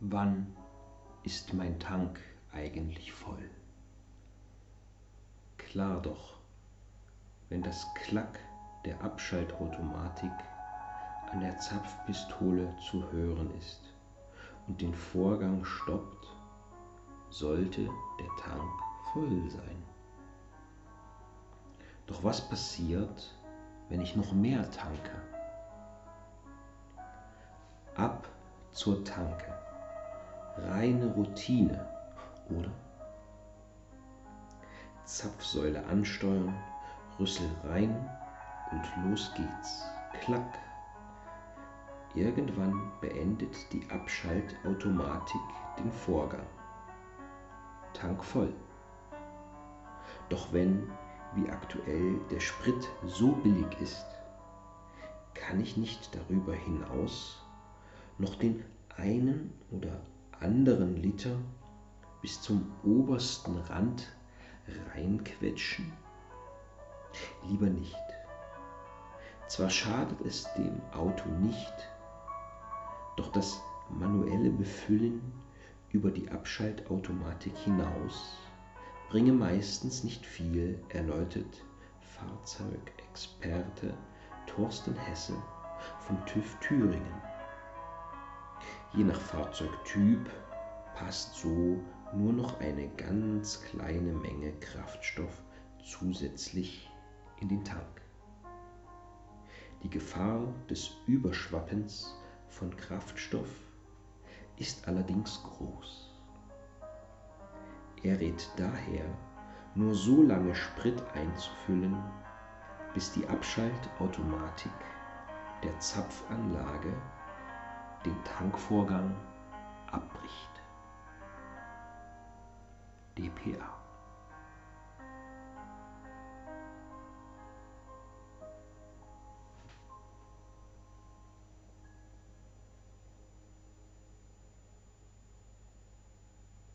Wann ist mein Tank eigentlich voll? Klar doch, wenn das Klack der Abschaltautomatik an der Zapfpistole zu hören ist und den Vorgang stoppt, sollte der Tank voll sein. Doch was passiert, wenn ich noch mehr tanke? Ab zur Tanke. Reine Routine, oder? Zapfsäule ansteuern, Rüssel rein und los geht's. Klack. Irgendwann beendet die Abschaltautomatik den Vorgang. Tank voll. Doch wenn, wie aktuell, der Sprit so billig ist, kann ich nicht darüber hinaus noch den einen oder anderen Liter bis zum obersten Rand reinquetschen? Lieber nicht. Zwar schadet es dem Auto nicht, doch das manuelle Befüllen über die Abschaltautomatik hinaus bringe meistens nicht viel, erläutert Fahrzeugexperte Thorsten Hesse von TÜV Thüringen. Je nach Fahrzeugtyp passt so nur noch eine ganz kleine Menge Kraftstoff zusätzlich in den Tank. Die Gefahr des Überschwappens von Kraftstoff ist allerdings groß. Er rät daher, nur so lange Sprit einzufüllen, bis die Abschaltautomatik der Zapfanlage den Tankvorgang abbricht. dpa